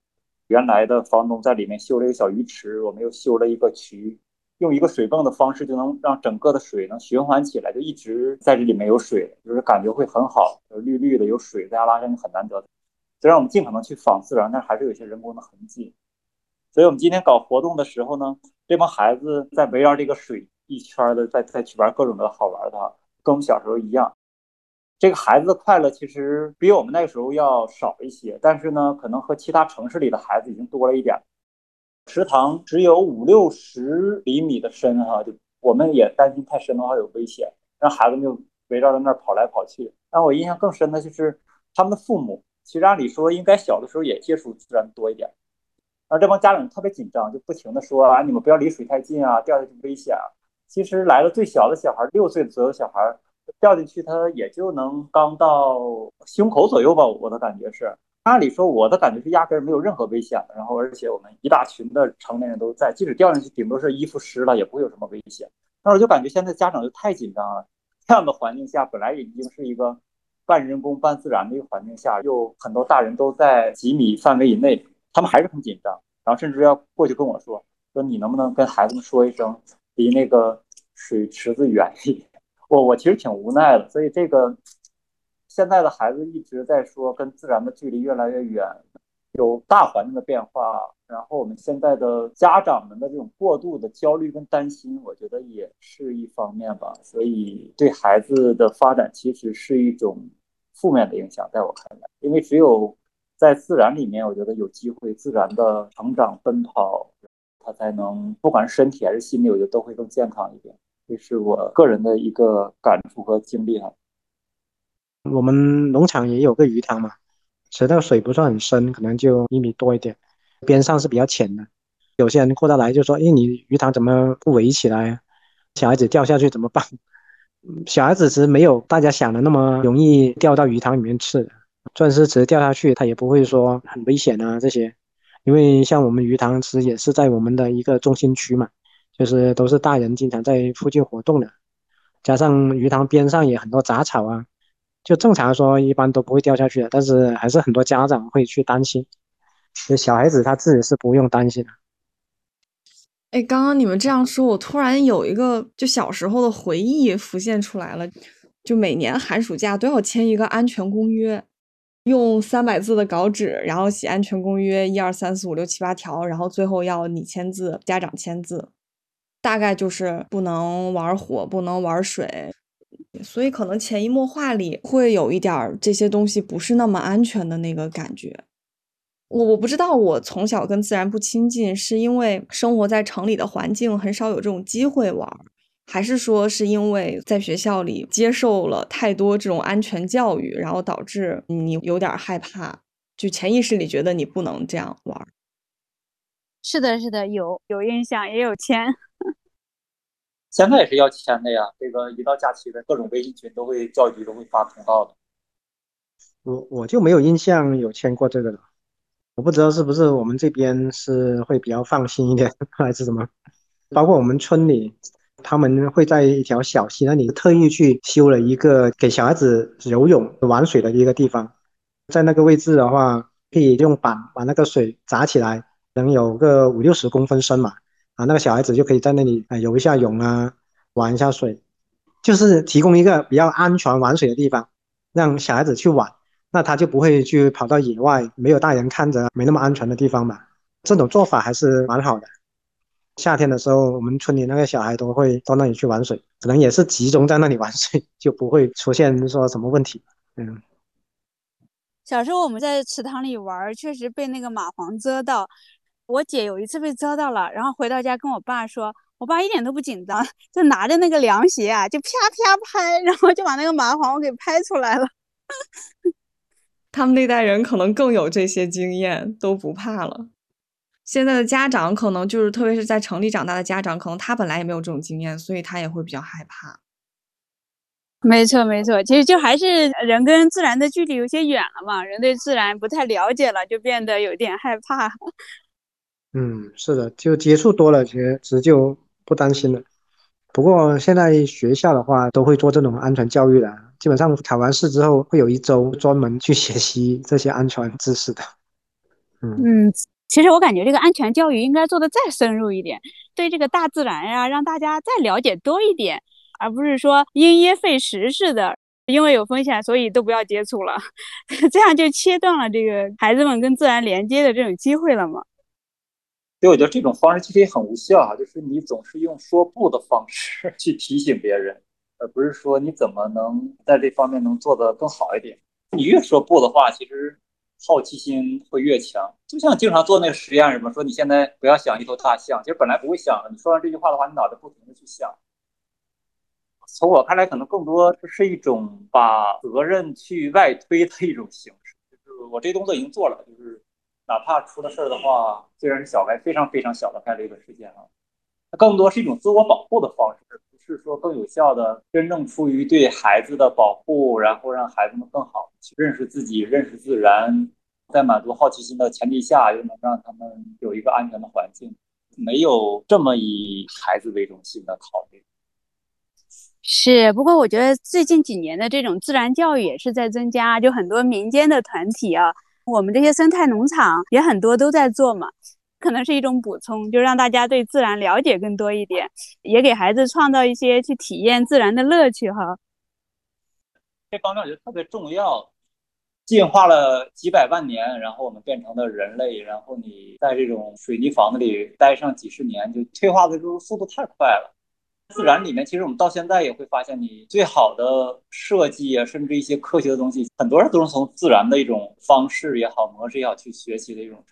原来的房东在里面修了一个小鱼池，我们又修了一个渠，用一个水泵的方式就能让整个的水能循环起来，就一直在这里面有水，就是感觉会很好，就绿绿的有水，在阿拉善就很难得。虽然我们尽可能去仿自然，但还是有些人工的痕迹。所以我们今天搞活动的时候呢，这帮孩子在围绕这个水一圈的，在在去玩各种的好玩的，跟我们小时候一样。这个孩子的快乐其实比我们那个时候要少一些，但是呢，可能和其他城市里的孩子已经多了一点。池塘只有五六十厘米的深哈，就我们也担心太深的话有危险，让孩子们就围绕在那儿跑来跑去。但我印象更深的就是他们的父母，其实按理说应该小的时候也接触自然多一点。而这帮家长特别紧张，就不停的说啊，你们不要离水太近啊，掉下去危险啊。其实来了最小的小孩，六岁左右小孩掉进去，他也就能刚到胸口左右吧。我的感觉是，按理说我的感觉是压根没有任何危险的。然后而且我们一大群的成年人都在，即使掉进去，顶多是衣服湿了，也不会有什么危险。但我就感觉现在家长就太紧张了。这样的环境下，本来已经是一个半人工半自然的一个环境下，又很多大人都在几米范围以内。他们还是很紧张，然后甚至要过去跟我说：“说你能不能跟孩子们说一声，离那个水池子远一点？”我我其实挺无奈的，所以这个现在的孩子一直在说跟自然的距离越来越远，有大环境的变化，然后我们现在的家长们的这种过度的焦虑跟担心，我觉得也是一方面吧。所以对孩子的发展其实是一种负面的影响，在我看来，因为只有。在自然里面，我觉得有机会自然的成长奔跑，他才能不管是身体还是心理，我觉得都会更健康一点。这是我个人的一个感触和经历哈。我们农场也有个鱼塘嘛，其实那个水不算很深，可能就一米多一点，边上是比较浅的。有些人过到来就说：“哎，你鱼塘怎么不围起来？小孩子掉下去怎么办？” 小孩子其实没有大家想的那么容易掉到鱼塘里面去的。钻石池掉下去，它也不会说很危险啊这些，因为像我们鱼塘池也是在我们的一个中心区嘛，就是都是大人经常在附近活动的，加上鱼塘边上也很多杂草啊，就正常说一般都不会掉下去的，但是还是很多家长会去担心，就小孩子他自己是不用担心的。哎，刚刚你们这样说，我突然有一个就小时候的回忆浮现出来了，就每年寒暑假都要签一个安全公约。用三百字的稿纸，然后写安全公约一二三四五六七八条，然后最后要你签字，家长签字，大概就是不能玩火，不能玩水，所以可能潜移默化里会有一点这些东西不是那么安全的那个感觉。我我不知道，我从小跟自然不亲近，是因为生活在城里的环境很少有这种机会玩，还是说是因为在学校里接受了太多这种安全教育，然后导致你有点害怕，就潜意识里觉得你不能这样玩？是的，是的，有有印象，也有签。现在也是要签的呀。这个一到假期的各种微信群都会教育局都会发通告的。我我就没有印象有签过这个的。我不知道是不是我们这边是会比较放心一点，还是什么？包括我们村里，他们会在一条小溪那里特意去修了一个给小孩子游泳玩水的一个地方，在那个位置的话，可以用板把那个水砸起来，能有个五六十公分深嘛，啊，那个小孩子就可以在那里啊游一下泳啊，玩一下水，就是提供一个比较安全玩水的地方，让小孩子去玩。那他就不会去跑到野外没有大人看着、没那么安全的地方嘛？这种做法还是蛮好的。夏天的时候，我们村里那个小孩都会到那里去玩水，可能也是集中在那里玩水，就不会出现说什么问题。嗯，小时候我们在池塘里玩，确实被那个蚂蟥蛰到。我姐有一次被蛰到了，然后回到家跟我爸说，我爸一点都不紧张，就拿着那个凉鞋啊，就啪啪拍，然后就把那个蚂蟥给拍出来了。他们那代人可能更有这些经验，都不怕了。现在的家长可能就是，特别是在城里长大的家长，可能他本来也没有这种经验，所以他也会比较害怕。没错，没错，其实就还是人跟自然的距离有些远了嘛，人对自然不太了解了，就变得有点害怕。嗯，是的，就接触多了，其实就不担心了。不过现在学校的话，都会做这种安全教育的。基本上考完试之后，会有一周专门去学习这些安全知识的。嗯，其实我感觉这个安全教育应该做的再深入一点，对这个大自然呀，让大家再了解多一点，而不是说因噎废食似的，因为有风险，所以都不要接触了，这样就切断了这个孩子们跟自然连接的这种机会了嘛。所以我觉得这种方式其实也很无效啊，就是你总是用说不的方式 去提醒别人。而不是说你怎么能在这方面能做得更好一点？你越说不的话，其实好奇心会越强。就像经常做那个实验什么，说你现在不要想一头大象，其实本来不会想的。你说完这句话的话，你脑袋不停的去想。从我看来，可能更多是一种把责任去外推的一种形式。就是我这动作已经做了，就是哪怕出了事儿的话，虽然是小概非常非常小的概率的事件啊，它更多是一种自我保护的方式。是说更有效的，真正出于对孩子的保护，然后让孩子们更好去认识自己、认识自然，在满足好奇心的前提下，又能让他们有一个安全的环境，没有这么以孩子为中心的考虑。是，不过我觉得最近几年的这种自然教育也是在增加，就很多民间的团体啊，我们这些生态农场也很多都在做嘛。可能是一种补充，就让大家对自然了解更多一点，也给孩子创造一些去体验自然的乐趣哈。这方面我觉得特别重要。进化了几百万年，然后我们变成了人类，然后你在这种水泥房子里待上几十年，就退化的这个速度太快了。自然里面，其实我们到现在也会发现，你最好的设计啊，甚至一些科学的东西，很多人都是从自然的一种方式也好、模式也好去学习的一种。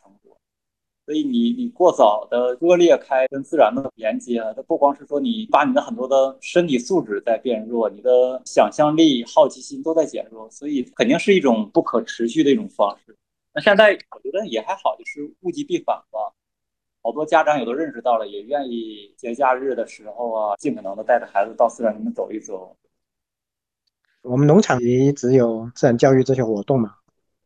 所以你你过早的割裂开跟自然的连接，它不光是说你把你的很多的身体素质在变弱，你的想象力、好奇心都在减弱，所以肯定是一种不可持续的一种方式。那现在我觉得也还好，就是物极必反吧。好多家长也都认识到了，也愿意节假日的时候啊，尽可能的带着孩子到自然里面走一走。我们农场里只有自然教育这些活动嘛，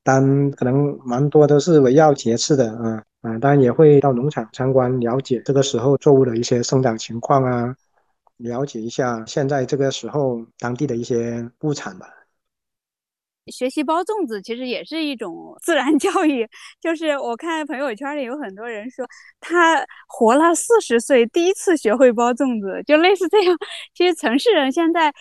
但可能蛮多都是围绕节气的啊。啊，当然也会到农场参观，了解这个时候作物的一些生长情况啊，了解一下现在这个时候当地的一些物产吧。学习包粽子其实也是一种自然教育，就是我看朋友圈里有很多人说，他活了四十岁第一次学会包粽子，就类似这样。其实城市人现在。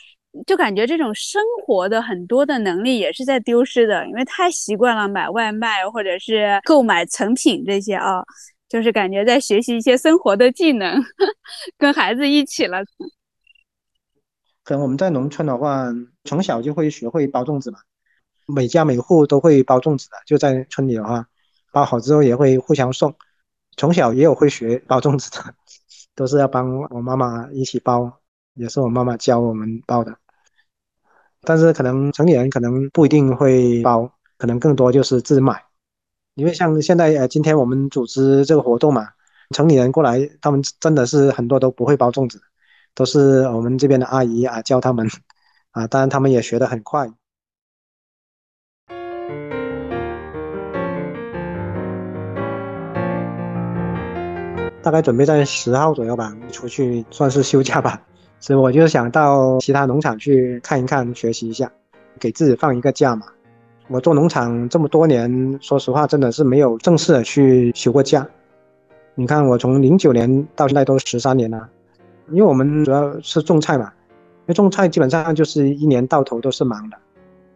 就感觉这种生活的很多的能力也是在丢失的，因为太习惯了买外卖或者是购买成品这些啊，就是感觉在学习一些生活的技能，跟孩子一起了。可能我们在农村的话，从小就会学会包粽子嘛，每家每户都会包粽子的，就在村里的话，包好之后也会互相送。从小也有会学包粽子的，都是要帮我妈妈一起包，也是我妈妈教我们包的。但是可能城里人可能不一定会包，可能更多就是自买。因为像现在呃，今天我们组织这个活动嘛，城里人过来，他们真的是很多都不会包粽子，都是我们这边的阿姨啊教他们，啊，当然他们也学得很快。大概准备在十号左右吧，出去算是休假吧。所以我就想到其他农场去看一看，学习一下，给自己放一个假嘛。我做农场这么多年，说实话，真的是没有正式的去休过假。你看，我从零九年到现在都十三年了。因为我们主要是种菜嘛，因为种菜基本上就是一年到头都是忙的，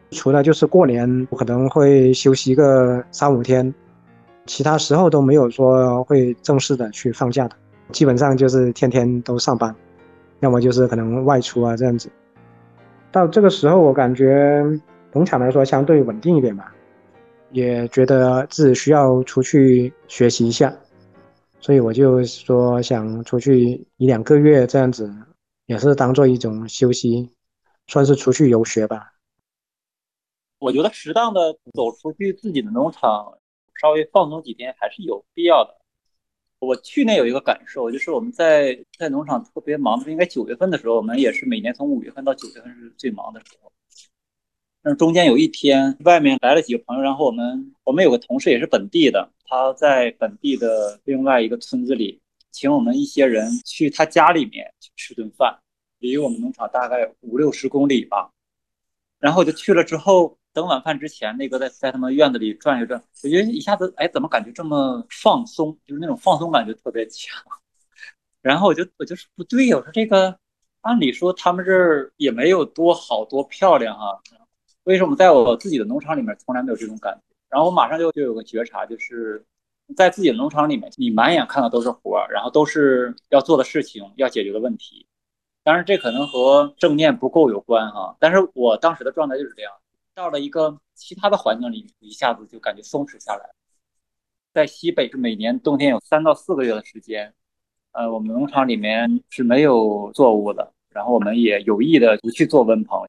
除了就是过年我可能会休息个三五天，其他时候都没有说会正式的去放假的，基本上就是天天都上班。要么就是可能外出啊这样子，到这个时候我感觉农场来说相对稳定一点吧，也觉得自己需要出去学习一下，所以我就说想出去一两个月这样子，也是当做一种休息，算是出去游学吧。我觉得适当的走出去自己的农场，稍微放松几天还是有必要的。我去年有一个感受，就是我们在在农场特别忙，应该九月份的时候，我们也是每年从五月份到九月份是最忙的时候。那中间有一天，外面来了几个朋友，然后我们我们有个同事也是本地的，他在本地的另外一个村子里，请我们一些人去他家里面去吃顿饭，离我们农场大概五六十公里吧。然后我就去了之后。等晚饭之前，那个在在他们院子里转一转，我觉得一下子，哎，怎么感觉这么放松？就是那种放松感觉特别强。然后我就我就说不对呀，我说这个按理说他们这儿也没有多好多漂亮哈，为什么在我自己的农场里面从来没有这种感觉？然后我马上就就有个觉察，就是在自己的农场里面，你满眼看到都是活儿，然后都是要做的事情，要解决的问题。当然这可能和正念不够有关哈，但是我当时的状态就是这样。到了一个其他的环境里，一下子就感觉松弛下来。在西北是每年冬天有三到四个月的时间，呃，我们农场里面是没有作物的，然后我们也有意的不去做温棚，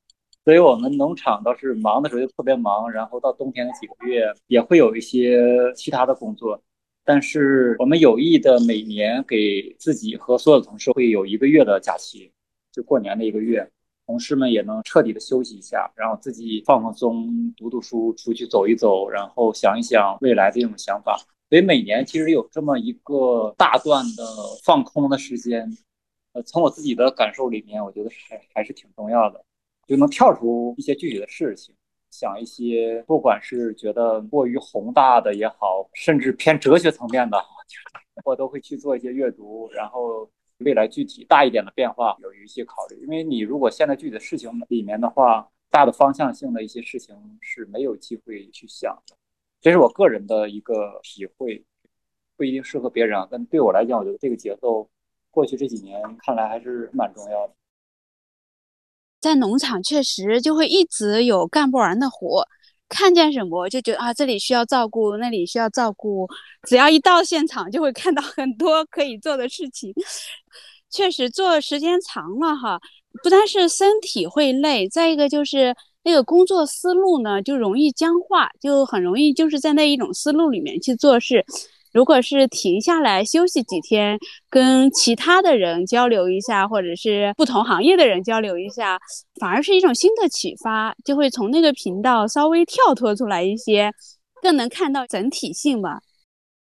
所以我们农场倒是忙的时候就特别忙，然后到冬天的几个月也会有一些其他的工作，但是我们有意的每年给自己和所有的同事会有一个月的假期，就过年的一个月。同事们也能彻底的休息一下，然后自己放放松，读读书，出去走一走，然后想一想未来的这种想法。所以每年其实有这么一个大段的放空的时间，呃，从我自己的感受里面，我觉得还还是挺重要的，就能跳出一些具体的事情，想一些不管是觉得过于宏大的也好，甚至偏哲学层面的，我都会去做一些阅读，然后。未来具体大一点的变化有一些考虑，因为你如果现在具体的事情里面的话，大的方向性的一些事情是没有机会去想的。这是我个人的一个体会，不一定适合别人啊。但对我来讲，我觉得这个节奏过去这几年看来还是蛮重要的。在农场确实就会一直有干不完的活。看见什么就觉得啊，这里需要照顾，那里需要照顾。只要一到现场，就会看到很多可以做的事情。确实，做时间长了哈，不但是身体会累，再一个就是那个工作思路呢，就容易僵化，就很容易就是在那一种思路里面去做事。如果是停下来休息几天，跟其他的人交流一下，或者是不同行业的人交流一下，反而是一种新的启发，就会从那个频道稍微跳脱出来一些，更能看到整体性吧。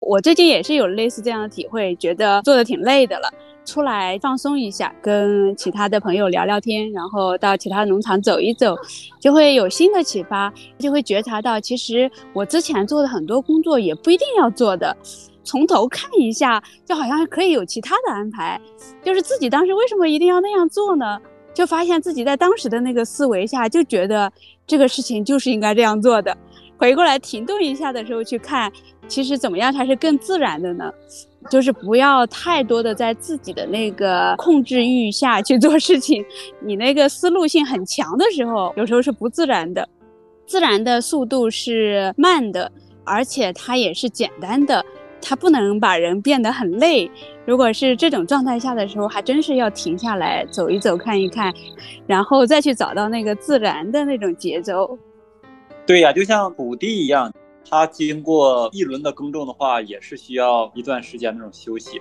我最近也是有类似这样的体会，觉得做的挺累的了。出来放松一下，跟其他的朋友聊聊天，然后到其他农场走一走，就会有新的启发，就会觉察到，其实我之前做的很多工作也不一定要做的，从头看一下，就好像可以有其他的安排。就是自己当时为什么一定要那样做呢？就发现自己在当时的那个思维下，就觉得这个事情就是应该这样做的。回过来停顿一下的时候去看，其实怎么样才是更自然的呢？就是不要太多的在自己的那个控制欲下去做事情。你那个思路性很强的时候，有时候是不自然的。自然的速度是慢的，而且它也是简单的。它不能把人变得很累。如果是这种状态下的时候，还真是要停下来走一走、看一看，然后再去找到那个自然的那种节奏。对呀，就像土地一样，它经过一轮的耕种的话，也是需要一段时间那种休息。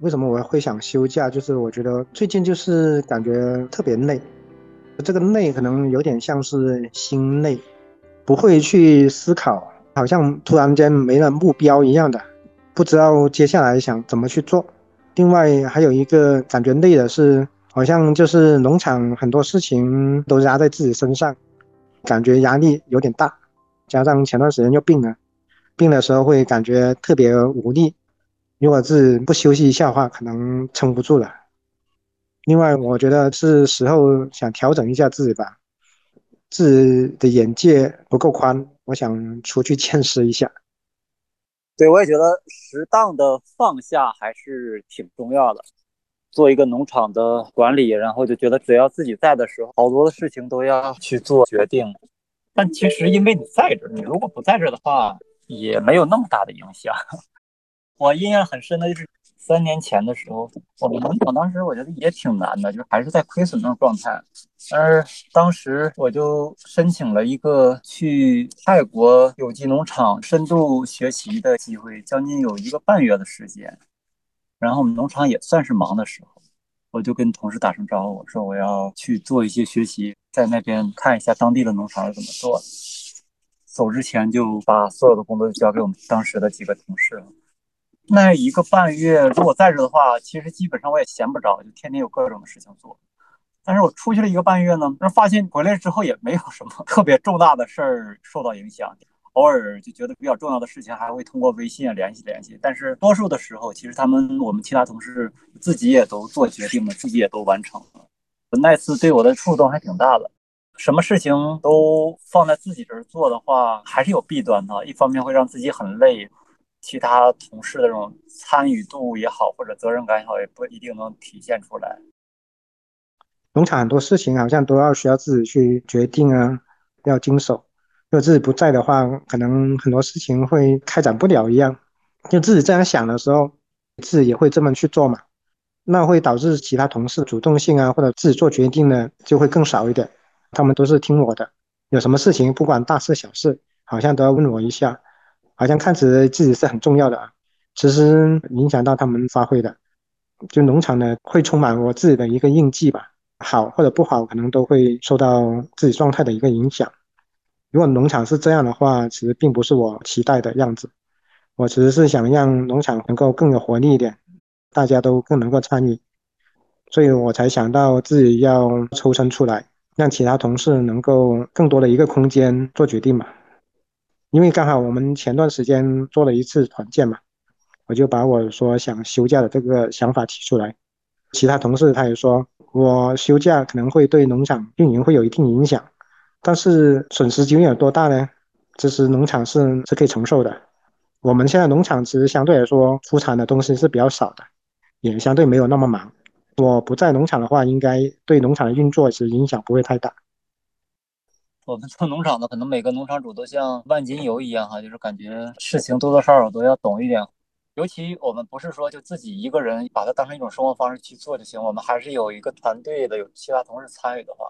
为什么我会想休假？就是我觉得最近就是感觉特别累，这个累可能有点像是心累，不会去思考。好像突然间没了目标一样的，不知道接下来想怎么去做。另外还有一个感觉累的是，好像就是农场很多事情都压在自己身上，感觉压力有点大。加上前段时间又病了，病的时候会感觉特别无力。如果自己不休息一下的话，可能撑不住了。另外，我觉得是时候想调整一下自己吧，自己的眼界不够宽。我想出去见识一下，对我也觉得适当的放下还是挺重要的。做一个农场的管理，然后就觉得只要自己在的时候，好多的事情都要去做决定。但其实因为你在这儿，你如果不在这儿的话，也没有那么大的影响。我印象很深的就是。三年前的时候，我们农场当时我觉得也挺难的，就还是在亏损那种状态。但是当时我就申请了一个去泰国有机农场深度学习的机会，将近有一个半月的时间。然后我们农场也算是忙的时候，我就跟同事打声招呼，我说我要去做一些学习，在那边看一下当地的农场是怎么做的。走之前就把所有的工作就交给我们当时的几个同事了。那一个半月，如果在这的话，其实基本上我也闲不着，就天天有各种的事情做。但是我出去了一个半月呢，那发现回来之后也没有什么特别重大的事儿受到影响，偶尔就觉得比较重要的事情还会通过微信联系联系。但是多数的时候，其实他们我们其他同事自己也都做决定了，自己也都完成了。那次对我的触动还挺大的。什么事情都放在自己这儿做的话，还是有弊端的。一方面会让自己很累。其他同事的这种参与度也好，或者责任感也好，也不一定能体现出来。农场很多事情好像都要需要自己去决定啊，要经手。如果自己不在的话，可能很多事情会开展不了一样。就自己这样想的时候，自己也会这么去做嘛，那会导致其他同事主动性啊，或者自己做决定呢，就会更少一点。他们都是听我的，有什么事情不管大事小事，好像都要问我一下。好像看起来自己是很重要的啊，其实影响到他们发挥的，就农场呢会充满我自己的一个印记吧，好或者不好，可能都会受到自己状态的一个影响。如果农场是这样的话，其实并不是我期待的样子。我其实是想让农场能够更有活力一点，大家都更能够参与，所以我才想到自己要抽身出来，让其他同事能够更多的一个空间做决定嘛。因为刚好我们前段时间做了一次团建嘛，我就把我说想休假的这个想法提出来，其他同事他也说我休假可能会对农场运营会有一定影响，但是损失究竟有多大呢？其实农场是是可以承受的。我们现在农场其实相对来说出产的东西是比较少的，也相对没有那么忙。我不在农场的话，应该对农场的运作其实影响不会太大。我们做农场的，可能每个农场主都像万金油一样哈，就是感觉事情多多少少都要懂一点。尤其我们不是说就自己一个人把它当成一种生活方式去做就行，我们还是有一个团队的，有其他同事参与的话，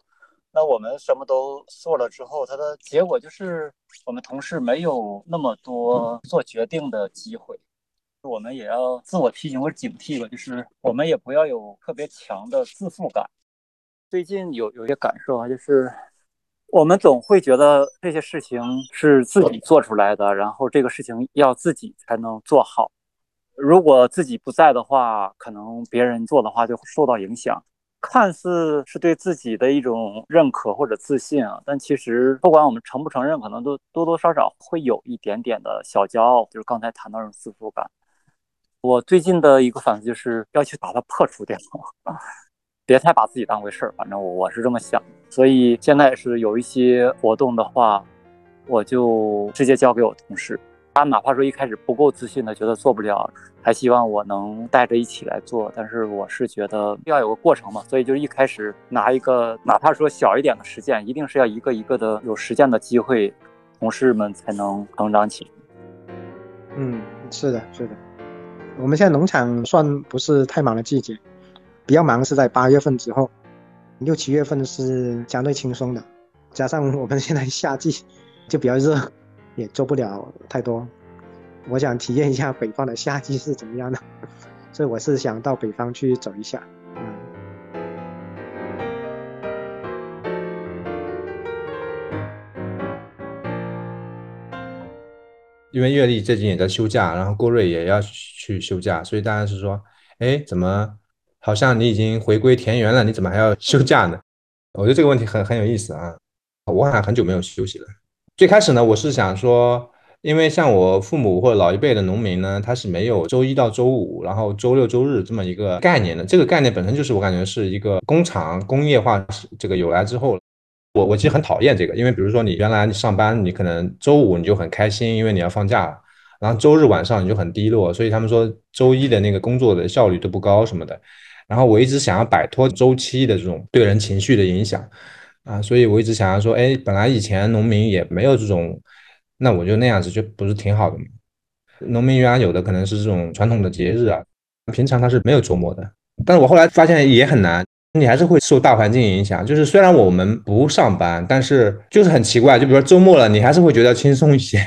那我们什么都做了之后，它的结果就是我们同事没有那么多做决定的机会。我们也要自我提醒或者警惕吧，就是我们也不要有特别强的自负感。最近有有些感受啊，就是。我们总会觉得这些事情是自己做出来的，然后这个事情要自己才能做好。如果自己不在的话，可能别人做的话就受到影响。看似是对自己的一种认可或者自信啊，但其实不管我们承不承认，可能都多多少少会有一点点的小骄傲，就是刚才谈到那种自负感。我最近的一个反思就是要去把它破除掉。别太把自己当回事儿，反正我我是这么想，所以现在是有一些活动的话，我就直接交给我同事。他哪怕说一开始不够自信的，觉得做不了，还希望我能带着一起来做。但是我是觉得要有个过程嘛，所以就一开始拿一个哪怕说小一点的实践，一定是要一个一个的有实践的机会，同事们才能成长起。嗯，是的，是的。我们现在农场算不是太忙的季节，比较忙是在八月份之后，六七月份是相对轻松的，加上我们现在夏季就比较热。也做不了太多，我想体验一下北方的夏季是怎么样的，所以我是想到北方去走一下。嗯，因为月丽最近也在休假，然后郭瑞也要去休假，所以大家是说，哎，怎么好像你已经回归田园了，你怎么还要休假呢？我觉得这个问题很很有意思啊，我好像很久没有休息了。最开始呢，我是想说，因为像我父母或者老一辈的农民呢，他是没有周一到周五，然后周六周日这么一个概念的。这个概念本身就是我感觉是一个工厂工业化这个有来之后，我我其实很讨厌这个，因为比如说你原来你上班，你可能周五你就很开心，因为你要放假了，然后周日晚上你就很低落，所以他们说周一的那个工作的效率都不高什么的。然后我一直想要摆脱周期的这种对人情绪的影响。啊，所以我一直想要说，哎，本来以前农民也没有这种，那我就那样子就不是挺好的吗？农民原来有的可能是这种传统的节日啊，平常他是没有周末的。但是我后来发现也很难，你还是会受大环境影响。就是虽然我们不上班，但是就是很奇怪，就比如说周末了，你还是会觉得轻松一些。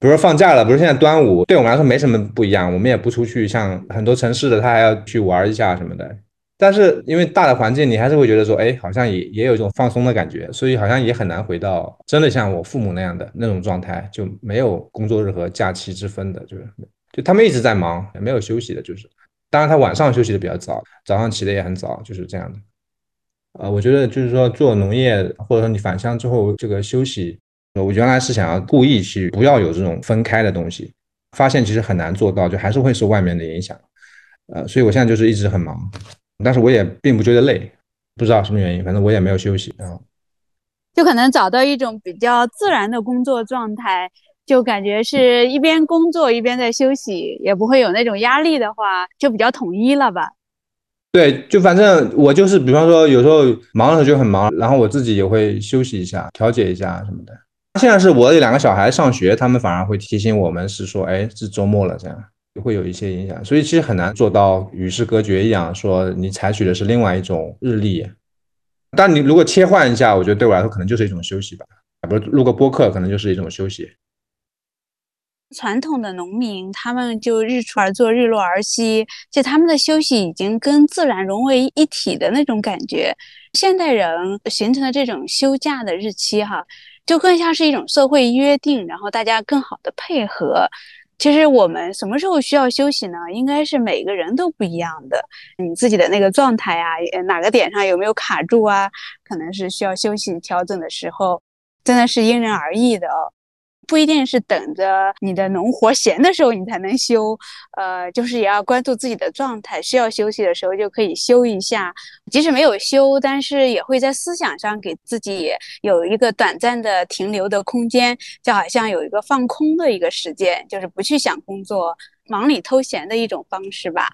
比如说放假了，比如现在端午，对我们来说没什么不一样，我们也不出去，像很多城市的他还要去玩一下什么的。但是因为大的环境，你还是会觉得说，哎，好像也也有一种放松的感觉，所以好像也很难回到真的像我父母那样的那种状态，就没有工作日和假期之分的，就是就他们一直在忙，也没有休息的，就是当然他晚上休息的比较早，早上起的也很早，就是这样的。呃，我觉得就是说做农业或者说你返乡之后这个休息，我原来是想要故意去不要有这种分开的东西，发现其实很难做到，就还是会受外面的影响。呃，所以我现在就是一直很忙。但是我也并不觉得累，不知道什么原因，反正我也没有休息啊。就可能找到一种比较自然的工作状态，就感觉是一边工作一边在休息，也不会有那种压力的话，就比较统一了吧。对，就反正我就是，比方说有时候忙的时候就很忙，然后我自己也会休息一下，调节一下什么的。现在是我有两个小孩上学，他们反而会提醒我们是说，哎，是周末了这样。会有一些影响，所以其实很难做到与世隔绝一样，说你采取的是另外一种日历。但你如果切换一下，我觉得对我来说可能就是一种休息吧。比如录个播客，可能就是一种休息。传统的农民，他们就日出而作，日落而息，就他们的休息已经跟自然融为一体的那种感觉。现代人形成的这种休假的日期，哈，就更像是一种社会约定，然后大家更好的配合。其实我们什么时候需要休息呢？应该是每个人都不一样的，你自己的那个状态啊，哪个点上有没有卡住啊？可能是需要休息调整的时候，真的是因人而异的哦。不一定是等着你的农活闲的时候你才能休，呃，就是也要关注自己的状态，需要休息的时候就可以休一下。即使没有休，但是也会在思想上给自己有一个短暂的停留的空间，就好像有一个放空的一个时间，就是不去想工作，忙里偷闲的一种方式吧。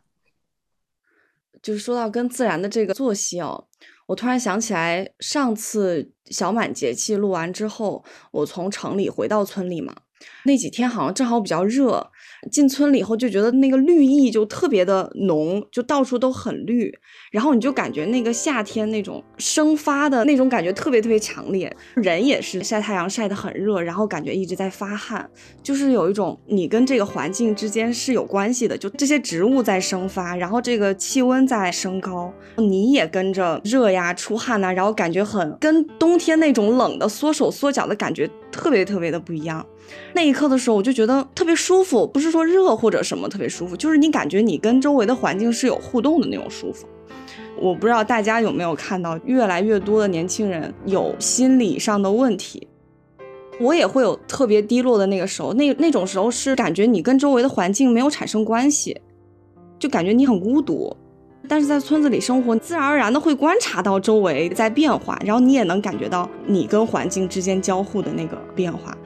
就是说到跟自然的这个作息哦。我突然想起来，上次小满节气录完之后，我从城里回到村里嘛，那几天好像正好比较热。进村里以后就觉得那个绿意就特别的浓，就到处都很绿，然后你就感觉那个夏天那种生发的那种感觉特别特别强烈，人也是晒太阳晒得很热，然后感觉一直在发汗，就是有一种你跟这个环境之间是有关系的，就这些植物在生发，然后这个气温在升高，你也跟着热呀出汗呐，然后感觉很跟冬天那种冷的缩手缩脚的感觉特别特别的不一样。那一刻的时候，我就觉得特别舒服，不是说热或者什么特别舒服，就是你感觉你跟周围的环境是有互动的那种舒服。我不知道大家有没有看到，越来越多的年轻人有心理上的问题。我也会有特别低落的那个时候，那那种时候是感觉你跟周围的环境没有产生关系，就感觉你很孤独。但是在村子里生活，自然而然的会观察到周围在变化，然后你也能感觉到你跟环境之间交互的那个变化。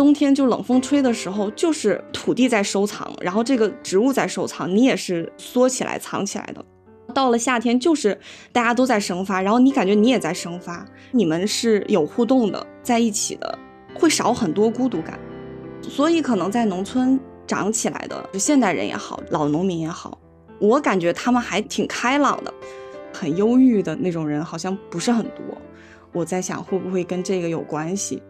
冬天就冷风吹的时候，就是土地在收藏，然后这个植物在收藏，你也是缩起来藏起来的。到了夏天，就是大家都在生发，然后你感觉你也在生发，你们是有互动的，在一起的，会少很多孤独感。所以可能在农村长起来的现代人也好，老农民也好，我感觉他们还挺开朗的，很忧郁的那种人好像不是很多。我在想会不会跟这个有关系？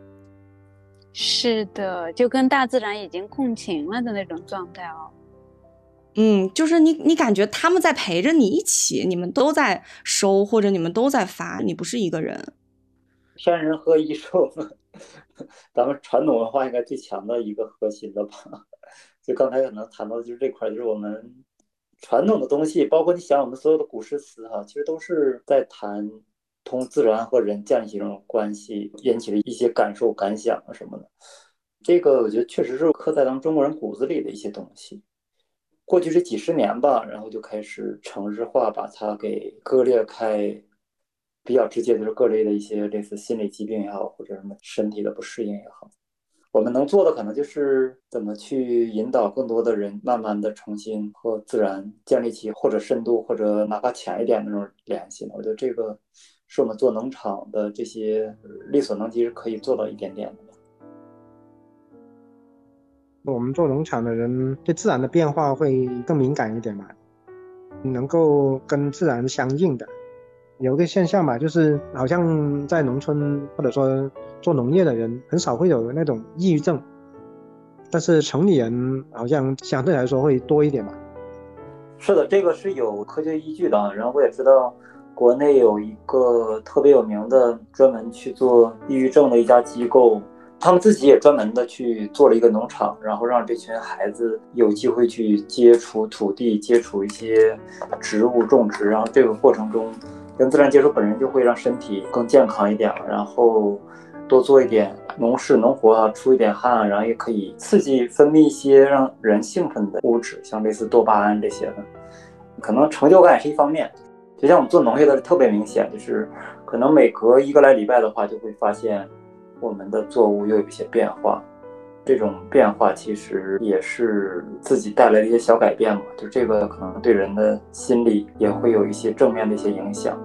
是的，就跟大自然已经共情了的那种状态哦。嗯，就是你，你感觉他们在陪着你一起，你们都在收，或者你们都在发，你不是一个人。天人合一是我们咱们传统文化应该最强的一个核心了吧？就刚才可能谈到的就是这块，就是我们传统的东西，包括你想我们所有的古诗词哈，其实都是在谈同自然和人建立起这种关系，引起的一些感受、感想啊什么的。这个我觉得确实是刻在咱们中国人骨子里的一些东西。过去这几十年吧，然后就开始城市化，把它给割裂开。比较直接的是各类的一些类似心理疾病也好，或者什么身体的不适应也好，我们能做的可能就是怎么去引导更多的人，慢慢的重新和自然建立起或者深度或者哪怕浅一点那种联系。我觉得这个是我们做农场的这些力所能及是可以做到一点点的。我们做农场的人对自然的变化会更敏感一点嘛，能够跟自然相应的，有个现象吧，就是好像在农村或者说做农业的人很少会有那种抑郁症，但是城里人好像相对来说会多一点吧。是的，这个是有科学依据的。然后我也知道，国内有一个特别有名的专门去做抑郁症的一家机构。他们自己也专门的去做了一个农场，然后让这群孩子有机会去接触土地，接触一些植物种植，然后这个过程中跟自然接触本身就会让身体更健康一点，然后多做一点农事农活啊，出一点汗，然后也可以刺激分泌一些让人兴奋的物质，像类似多巴胺这些的，可能成就感是一方面。就像我们做农业的特别明显，就是可能每隔一个来礼拜的话，就会发现。我们的作物又有一些变化，这种变化其实也是自己带来的一些小改变嘛，就这个可能对人的心理也会有一些正面的一些影响。